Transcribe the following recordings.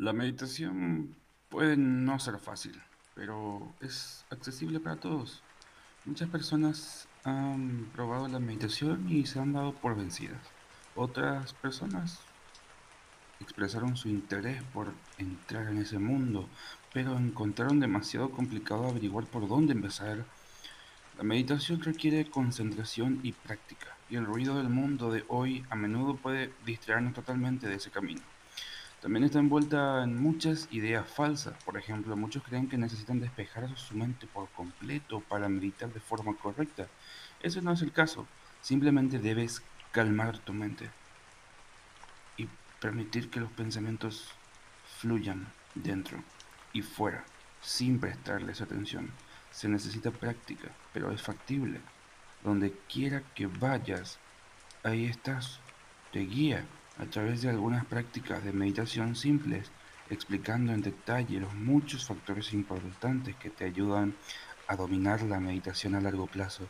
La meditación puede no ser fácil, pero es accesible para todos. Muchas personas han probado la meditación y se han dado por vencidas. Otras personas expresaron su interés por entrar en ese mundo, pero encontraron demasiado complicado averiguar por dónde empezar. La meditación requiere concentración y práctica, y el ruido del mundo de hoy a menudo puede distraernos totalmente de ese camino. También está envuelta en muchas ideas falsas. Por ejemplo, muchos creen que necesitan despejar su mente por completo para meditar de forma correcta. Eso no es el caso. Simplemente debes calmar tu mente y permitir que los pensamientos fluyan dentro y fuera sin prestarles atención. Se necesita práctica, pero es factible. Donde quiera que vayas, ahí estás. Te guía a través de algunas prácticas de meditación simples, explicando en detalle los muchos factores importantes que te ayudan a dominar la meditación a largo plazo.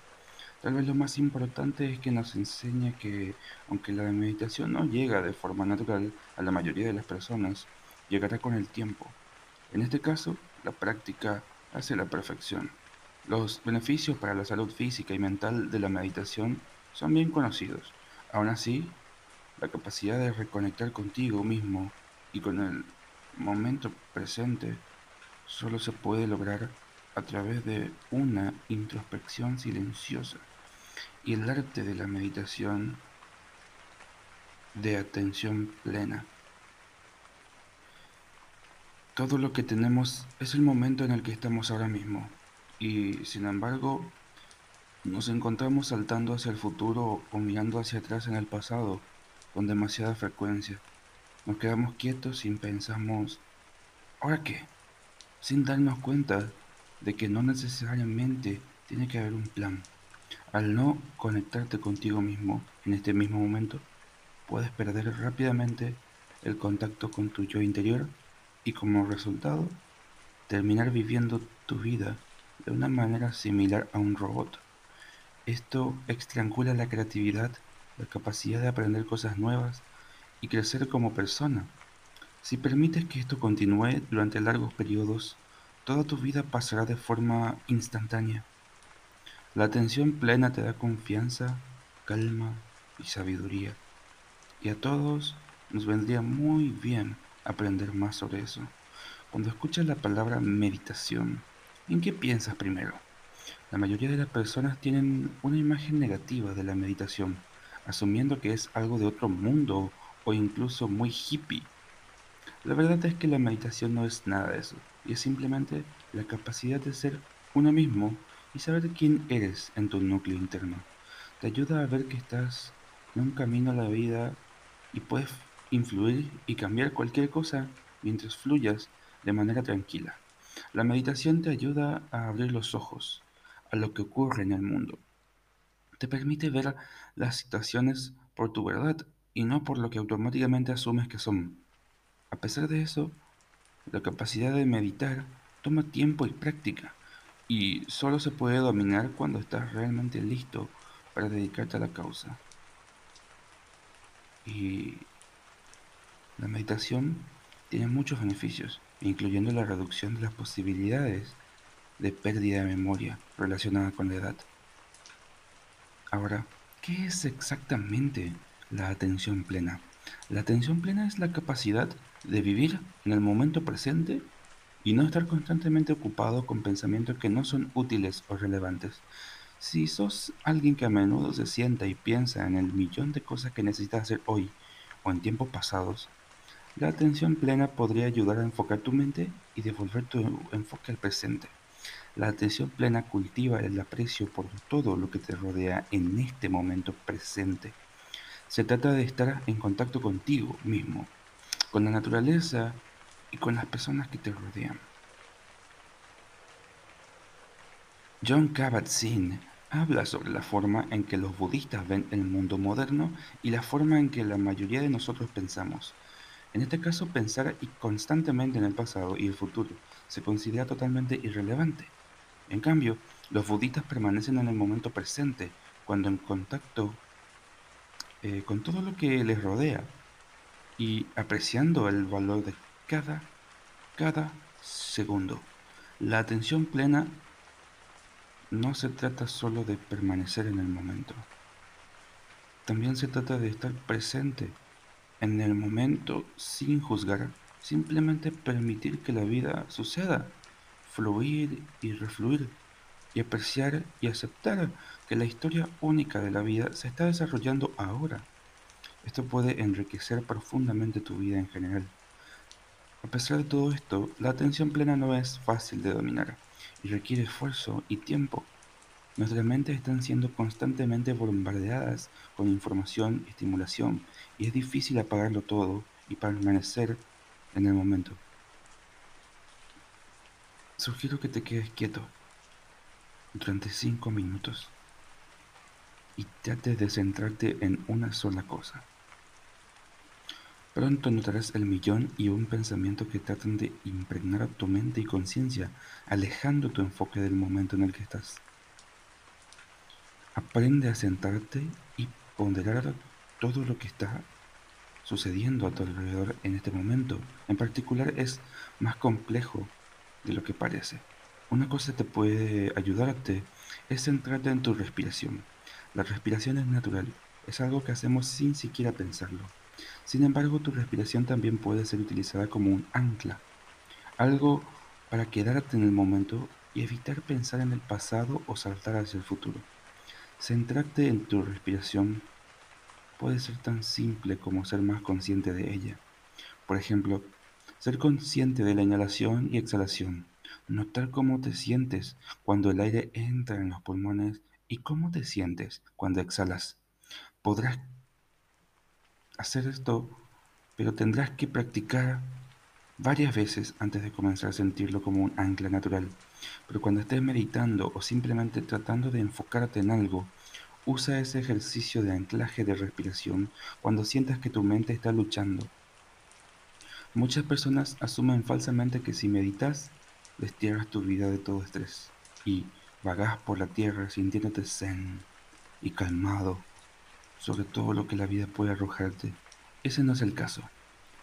Tal vez lo más importante es que nos enseña que, aunque la meditación no llega de forma natural a la mayoría de las personas, llegará con el tiempo. En este caso, la práctica hace la perfección. Los beneficios para la salud física y mental de la meditación son bien conocidos. Aún así, la capacidad de reconectar contigo mismo y con el momento presente solo se puede lograr a través de una introspección silenciosa. Y el arte de la meditación de atención plena. Todo lo que tenemos es el momento en el que estamos ahora mismo. Y sin embargo nos encontramos saltando hacia el futuro o mirando hacia atrás en el pasado con demasiada frecuencia. Nos quedamos quietos y pensamos, ¿ahora qué? Sin darnos cuenta de que no necesariamente tiene que haber un plan. Al no conectarte contigo mismo en este mismo momento, puedes perder rápidamente el contacto con tu yo interior y como resultado terminar viviendo tu vida de una manera similar a un robot. Esto estrangula la creatividad la capacidad de aprender cosas nuevas y crecer como persona. Si permites que esto continúe durante largos periodos, toda tu vida pasará de forma instantánea. La atención plena te da confianza, calma y sabiduría. Y a todos nos vendría muy bien aprender más sobre eso. Cuando escuchas la palabra meditación, ¿en qué piensas primero? La mayoría de las personas tienen una imagen negativa de la meditación asumiendo que es algo de otro mundo o incluso muy hippie. La verdad es que la meditación no es nada de eso, y es simplemente la capacidad de ser uno mismo y saber quién eres en tu núcleo interno. Te ayuda a ver que estás en un camino a la vida y puedes influir y cambiar cualquier cosa mientras fluyas de manera tranquila. La meditación te ayuda a abrir los ojos a lo que ocurre en el mundo te permite ver las situaciones por tu verdad y no por lo que automáticamente asumes que son. A pesar de eso, la capacidad de meditar toma tiempo y práctica y solo se puede dominar cuando estás realmente listo para dedicarte a la causa. Y la meditación tiene muchos beneficios, incluyendo la reducción de las posibilidades de pérdida de memoria relacionada con la edad. Ahora, ¿qué es exactamente la atención plena? La atención plena es la capacidad de vivir en el momento presente y no estar constantemente ocupado con pensamientos que no son útiles o relevantes. Si sos alguien que a menudo se sienta y piensa en el millón de cosas que necesitas hacer hoy o en tiempos pasados, la atención plena podría ayudar a enfocar tu mente y devolver tu enfoque al presente. La atención plena cultiva el aprecio por todo lo que te rodea en este momento presente. Se trata de estar en contacto contigo mismo, con la naturaleza y con las personas que te rodean. John Kabat-Zinn habla sobre la forma en que los budistas ven el mundo moderno y la forma en que la mayoría de nosotros pensamos. En este caso, pensar constantemente en el pasado y el futuro se considera totalmente irrelevante. En cambio, los budistas permanecen en el momento presente, cuando en contacto eh, con todo lo que les rodea y apreciando el valor cada, cada segundo. La atención plena no se trata solo de permanecer en el momento. También se trata de estar presente en el momento sin juzgar, simplemente permitir que la vida suceda, fluir y refluir, y apreciar y aceptar que la historia única de la vida se está desarrollando ahora. Esto puede enriquecer profundamente tu vida en general. A pesar de todo esto, la atención plena no es fácil de dominar y requiere esfuerzo y tiempo. Nuestras mentes están siendo constantemente bombardeadas con información y estimulación y es difícil apagarlo todo y permanecer en el momento. Sugiero que te quedes quieto durante 5 minutos y trates de centrarte en una sola cosa. Pronto notarás el millón y un pensamiento que tratan de impregnar tu mente y conciencia, alejando tu enfoque del momento en el que estás. Aprende a sentarte y ponderar todo lo que está sucediendo a tu alrededor en este momento. En particular es más complejo de lo que parece. Una cosa que te puede ayudarte es centrarte en tu respiración. La respiración es natural, es algo que hacemos sin siquiera pensarlo. Sin embargo, tu respiración también puede ser utilizada como un ancla, algo para quedarte en el momento y evitar pensar en el pasado o saltar hacia el futuro. Centrarte en tu respiración puede ser tan simple como ser más consciente de ella. Por ejemplo, ser consciente de la inhalación y exhalación, notar cómo te sientes cuando el aire entra en los pulmones y cómo te sientes cuando exhalas. Podrás hacer esto, pero tendrás que practicar varias veces antes de comenzar a sentirlo como un ancla natural. Pero cuando estés meditando o simplemente tratando de enfocarte en algo, usa ese ejercicio de anclaje de respiración cuando sientas que tu mente está luchando. Muchas personas asumen falsamente que si meditas, destierras tu vida de todo estrés y vagas por la tierra sintiéndote zen y calmado sobre todo lo que la vida puede arrojarte. Ese no es el caso.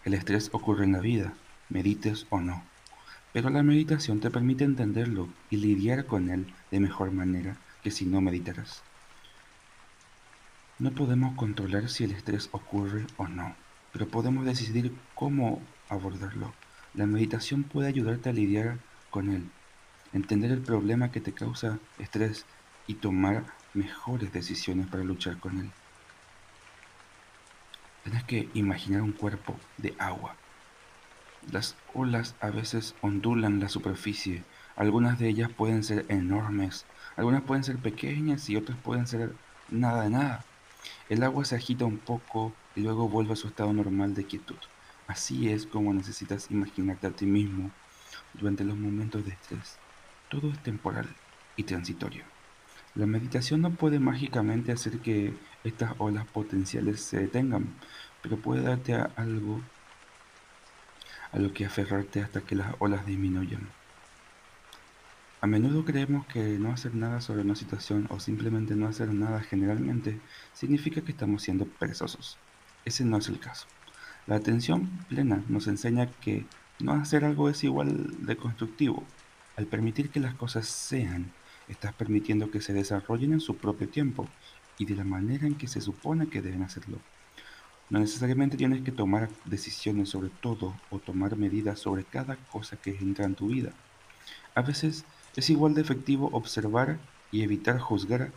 El estrés ocurre en la vida, medites o no. Pero la meditación te permite entenderlo y lidiar con él de mejor manera que si no meditaras. No podemos controlar si el estrés ocurre o no, pero podemos decidir cómo abordarlo. La meditación puede ayudarte a lidiar con él, entender el problema que te causa estrés y tomar mejores decisiones para luchar con él. Tienes que imaginar un cuerpo de agua. Las olas a veces ondulan la superficie. Algunas de ellas pueden ser enormes, algunas pueden ser pequeñas y otras pueden ser nada de nada. El agua se agita un poco y luego vuelve a su estado normal de quietud. Así es como necesitas imaginarte a ti mismo durante los momentos de estrés. Todo es temporal y transitorio. La meditación no puede mágicamente hacer que estas olas potenciales se detengan, pero puede darte algo a lo que aferrarte hasta que las olas disminuyan. A menudo creemos que no hacer nada sobre una situación o simplemente no hacer nada generalmente significa que estamos siendo perezosos. Ese no es el caso. La atención plena nos enseña que no hacer algo es igual de constructivo. Al permitir que las cosas sean Estás permitiendo que se desarrollen en su propio tiempo y de la manera en que se supone que deben hacerlo. No necesariamente tienes que tomar decisiones sobre todo o tomar medidas sobre cada cosa que entra en tu vida. A veces es igual de efectivo observar y evitar juzgar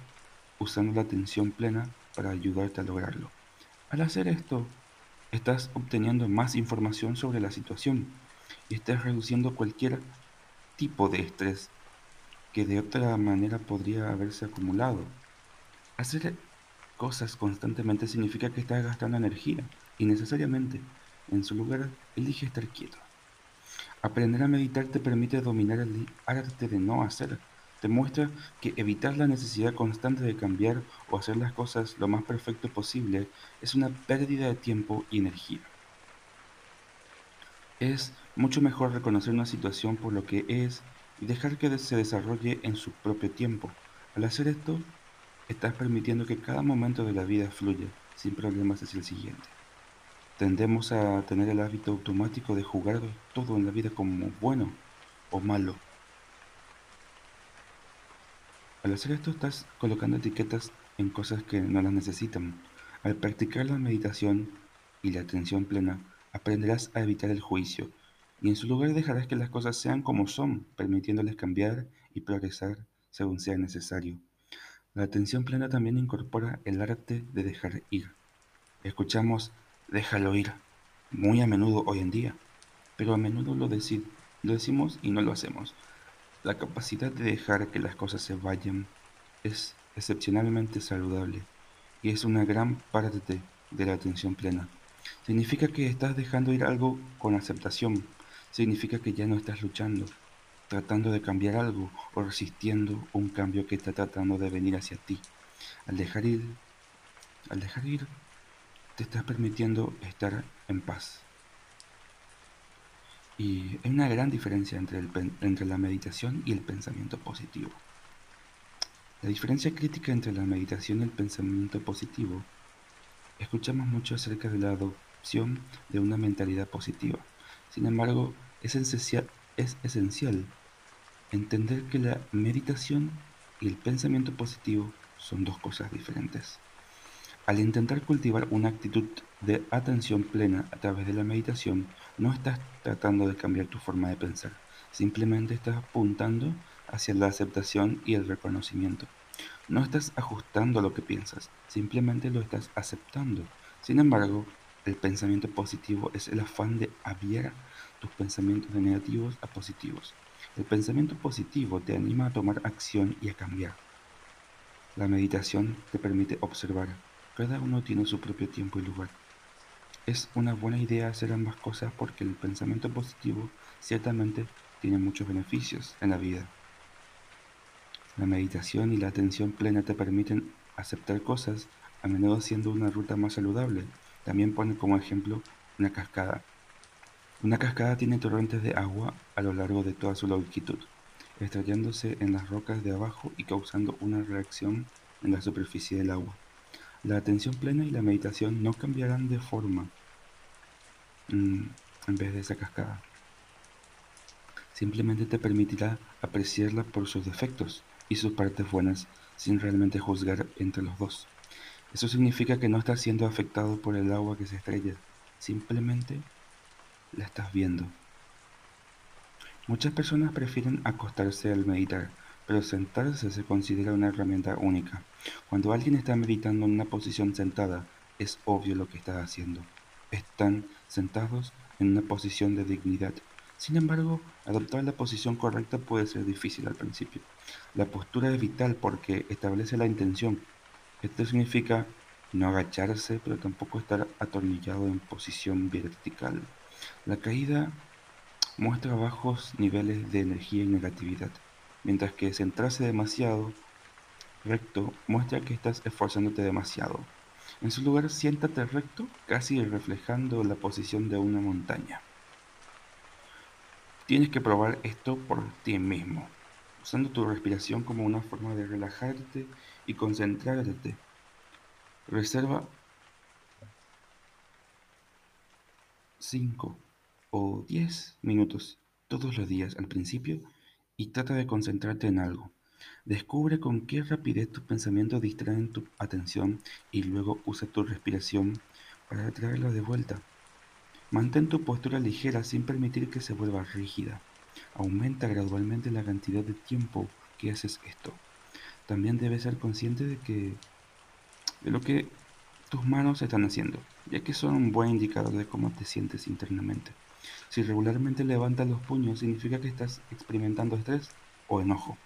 usando la atención plena para ayudarte a lograrlo. Al hacer esto, estás obteniendo más información sobre la situación y estás reduciendo cualquier tipo de estrés que de otra manera podría haberse acumulado. Hacer cosas constantemente significa que estás gastando energía y necesariamente, en su lugar, elige estar quieto. Aprender a meditar te permite dominar el arte de no hacer. Te muestra que evitar la necesidad constante de cambiar o hacer las cosas lo más perfecto posible es una pérdida de tiempo y energía. Es mucho mejor reconocer una situación por lo que es y dejar que se desarrolle en su propio tiempo. Al hacer esto, estás permitiendo que cada momento de la vida fluya sin problemas hacia el siguiente. Tendemos a tener el hábito automático de jugar todo en la vida como bueno o malo. Al hacer esto estás colocando etiquetas en cosas que no las necesitan. Al practicar la meditación y la atención plena, aprenderás a evitar el juicio y en su lugar dejarás que las cosas sean como son, permitiéndoles cambiar y progresar según sea necesario. La atención plena también incorpora el arte de dejar ir. Escuchamos déjalo ir muy a menudo hoy en día, pero a menudo lo, lo decimos y no lo hacemos. La capacidad de dejar que las cosas se vayan es excepcionalmente saludable y es una gran parte de la atención plena. Significa que estás dejando ir algo con aceptación. Significa que ya no estás luchando, tratando de cambiar algo o resistiendo un cambio que está tratando de venir hacia ti. Al dejar ir, al dejar ir, te estás permitiendo estar en paz. Y hay una gran diferencia entre, la meditación y el pensamiento positivo. La diferencia crítica entre la meditación y el pensamiento positivo. Escuchamos mucho acerca de la adopción de una mentalidad positiva. Sin embargo, es esencial entender que la meditación y el pensamiento positivo son dos cosas diferentes. Al intentar cultivar una actitud de atención plena a través de la meditación, no estás tratando de cambiar tu forma de pensar, simplemente estás apuntando hacia la aceptación y el reconocimiento. No estás ajustando lo que piensas, simplemente lo estás aceptando. Sin embargo, el pensamiento positivo es el afán de aviar tus pensamientos de negativos a positivos. El pensamiento positivo te anima a tomar acción y a cambiar. La meditación te permite observar, cada uno tiene su propio tiempo y lugar. Es una buena idea hacer ambas cosas porque el pensamiento positivo ciertamente tiene muchos beneficios en la vida. La meditación y la atención plena te permiten aceptar cosas, a menudo siendo una ruta más saludable. También pone como ejemplo una cascada. Una cascada tiene torrentes de agua a lo largo de toda su longitud, estrellándose en las rocas de abajo y causando una reacción en la superficie del agua. La atención plena y la meditación no cambiarán de forma mm, en vez de esa cascada. Simplemente te permitirá apreciarla por sus defectos y sus partes buenas sin realmente juzgar entre los dos. Eso significa que no estás siendo afectado por el agua que se estrella, simplemente la estás viendo. Muchas personas prefieren acostarse al meditar, pero sentarse se considera una herramienta única. Cuando alguien está meditando en una posición sentada, es obvio lo que está haciendo. Están sentados en una posición de dignidad. Sin embargo, adoptar la posición correcta puede ser difícil al principio. La postura es vital porque establece la intención. Esto significa no agacharse, pero tampoco estar atornillado en posición vertical. La caída muestra bajos niveles de energía y negatividad mientras que centrarse demasiado recto muestra que estás esforzándote demasiado. En su lugar, siéntate recto, casi reflejando la posición de una montaña. Tienes que probar esto por ti mismo, usando tu respiración como una forma de relajarte y concentrarte. Reserva 5 o 10 minutos todos los días al principio y trata de concentrarte en algo. Descubre con qué rapidez tus pensamientos distraen tu atención y luego usa tu respiración para atraerla de vuelta. Mantén tu postura ligera sin permitir que se vuelva rígida. Aumenta gradualmente la cantidad de tiempo que haces esto. También debes ser consciente de que de lo que tus manos están haciendo, ya que son un buen indicador de cómo te sientes internamente. Si regularmente levantas los puños, significa que estás experimentando estrés o enojo.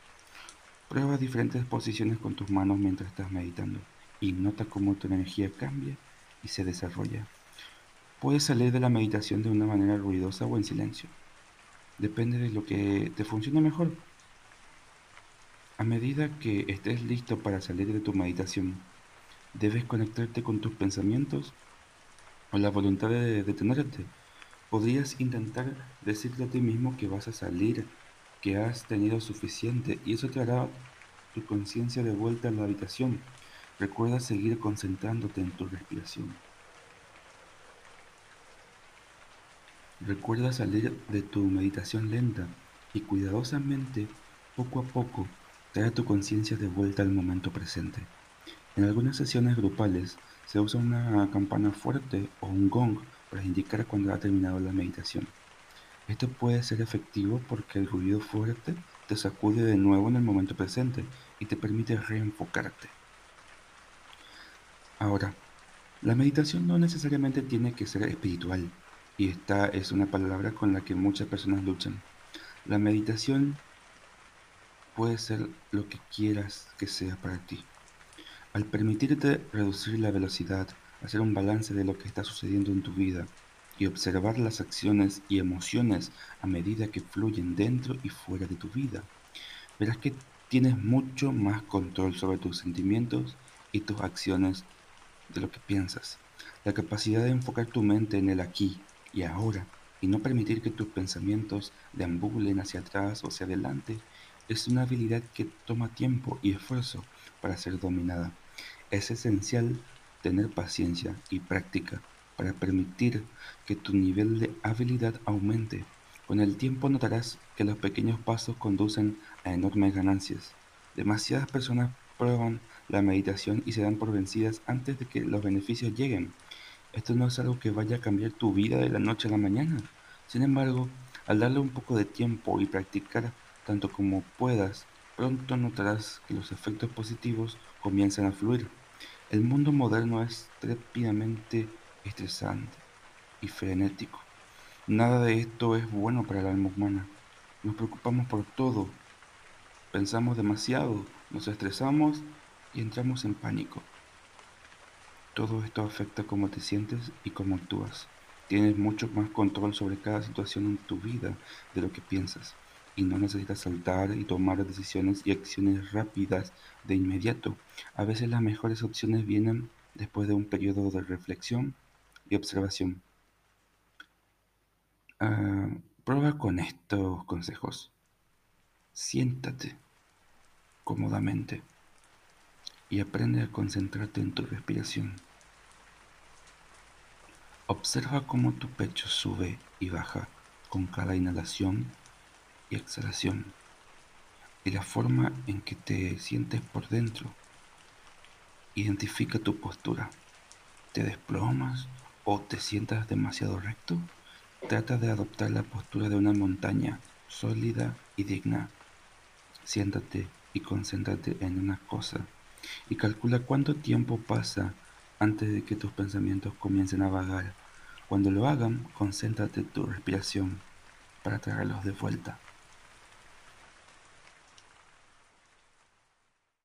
Prueba diferentes posiciones con tus manos mientras estás meditando y nota cómo tu energía cambia y se desarrolla. Puedes salir de la meditación de una manera ruidosa o en silencio. Depende de lo que te funcione mejor. A medida que estés listo para salir de tu meditación, debes conectarte con tus pensamientos o la voluntad de detenerte Podrías intentar decirte a ti mismo que vas a salir, que has tenido suficiente y eso te hará tu conciencia de vuelta a la habitación. Recuerda seguir concentrándote en tu respiración. Recuerda salir de tu meditación lenta y cuidadosamente, poco a poco, trae tu conciencia de vuelta al momento presente. En algunas sesiones grupales se usa una campana fuerte o un gong para indicar cuando ha terminado la meditación. Esto puede ser efectivo porque el ruido fuerte te sacude de nuevo en el momento presente y te permite reenfocarte. Ahora, la meditación no necesariamente tiene que ser espiritual, y esta es una palabra con la que muchas personas luchan. La meditación puede ser lo que quieras que sea para ti. Al permitirte reducir la velocidad, hacer un balance de lo que está sucediendo en tu vida y observar las acciones y emociones a medida que fluyen dentro y fuera de tu vida, verás que tienes mucho más control sobre tus sentimientos y tus acciones de lo que piensas. La capacidad de enfocar tu mente en el aquí y ahora y no permitir que tus pensamientos deambulen hacia atrás o hacia adelante es una habilidad que toma tiempo y esfuerzo para ser dominada. Es esencial tener paciencia y práctica para permitir que tu nivel de habilidad aumente. Con el tiempo notarás que los pequeños pasos conducen a enormes ganancias. Demasiadas personas prueban la meditación y se dan por vencidas antes de que los beneficios lleguen. Esto no es algo que vaya a cambiar tu vida de la noche a la mañana. Sin embargo, al darle un poco de tiempo y practicar tanto como puedas, pronto notarás que los efectos positivos comienzan a fluir. El mundo moderno es trépidamente estresante y frenético. Nada de esto es bueno para el alma humana. Nos preocupamos por todo, pensamos demasiado, nos estresamos y entramos en pánico. Todo esto afecta cómo te sientes y cómo actúas. Tienes mucho más control sobre cada situación en tu vida de lo que piensas y no necesitas saltar y tomar decisiones y acciones rápidas de inmediato. A veces las mejores opciones vienen después de un periodo de reflexión y observación. Ah, prueba con estos consejos. Siéntate cómodamente y aprende a concentrarte en tu respiración. Observa cómo tu pecho sube y baja con cada inhalación exhalación y la forma en que te sientes por dentro. Identifica tu postura. ¿Te desplomas o te sientas demasiado recto? Trata de adoptar la postura de una montaña sólida y digna. Siéntate y concéntrate en una cosa y calcula cuánto tiempo pasa antes de que tus pensamientos comiencen a vagar. Cuando lo hagan, concéntrate tu respiración para traerlos de vuelta.